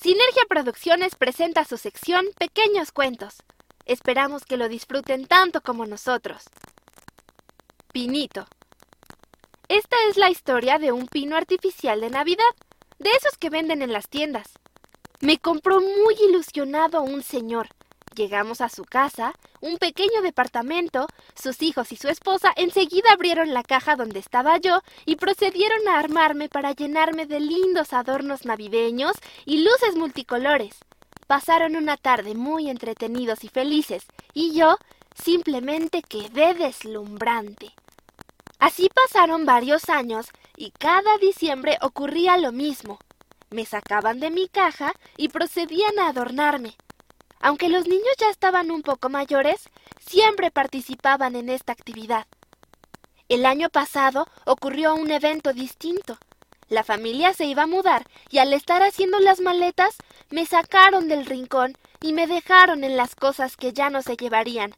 Sinergia Producciones presenta su sección Pequeños Cuentos. Esperamos que lo disfruten tanto como nosotros. Pinito. Esta es la historia de un pino artificial de Navidad, de esos que venden en las tiendas. Me compró muy ilusionado un señor. Llegamos a su casa, un pequeño departamento, sus hijos y su esposa enseguida abrieron la caja donde estaba yo y procedieron a armarme para llenarme de lindos adornos navideños y luces multicolores. Pasaron una tarde muy entretenidos y felices, y yo simplemente quedé deslumbrante. Así pasaron varios años y cada diciembre ocurría lo mismo. Me sacaban de mi caja y procedían a adornarme. Aunque los niños ya estaban un poco mayores, siempre participaban en esta actividad. El año pasado ocurrió un evento distinto. La familia se iba a mudar y al estar haciendo las maletas me sacaron del rincón y me dejaron en las cosas que ya no se llevarían.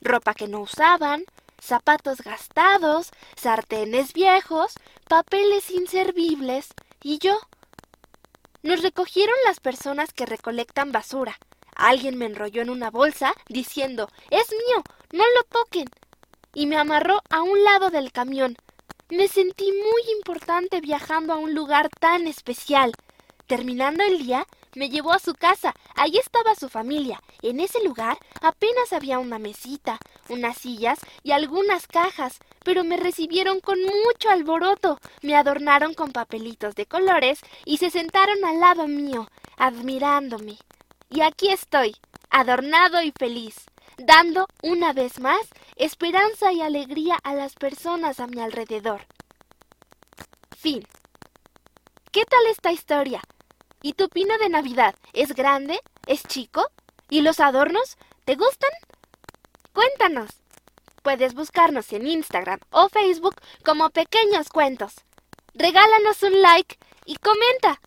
Ropa que no usaban, zapatos gastados, sartenes viejos, papeles inservibles y yo. Nos recogieron las personas que recolectan basura, Alguien me enrolló en una bolsa diciendo Es mío, no lo toquen. y me amarró a un lado del camión. Me sentí muy importante viajando a un lugar tan especial. Terminando el día, me llevó a su casa. Allí estaba su familia. En ese lugar apenas había una mesita, unas sillas y algunas cajas, pero me recibieron con mucho alboroto. Me adornaron con papelitos de colores y se sentaron al lado mío, admirándome. Y aquí estoy, adornado y feliz, dando una vez más esperanza y alegría a las personas a mi alrededor. Fin. ¿Qué tal esta historia? ¿Y tu pino de Navidad es grande? ¿Es chico? ¿Y los adornos? ¿Te gustan? Cuéntanos. Puedes buscarnos en Instagram o Facebook como Pequeños Cuentos. Regálanos un like y comenta.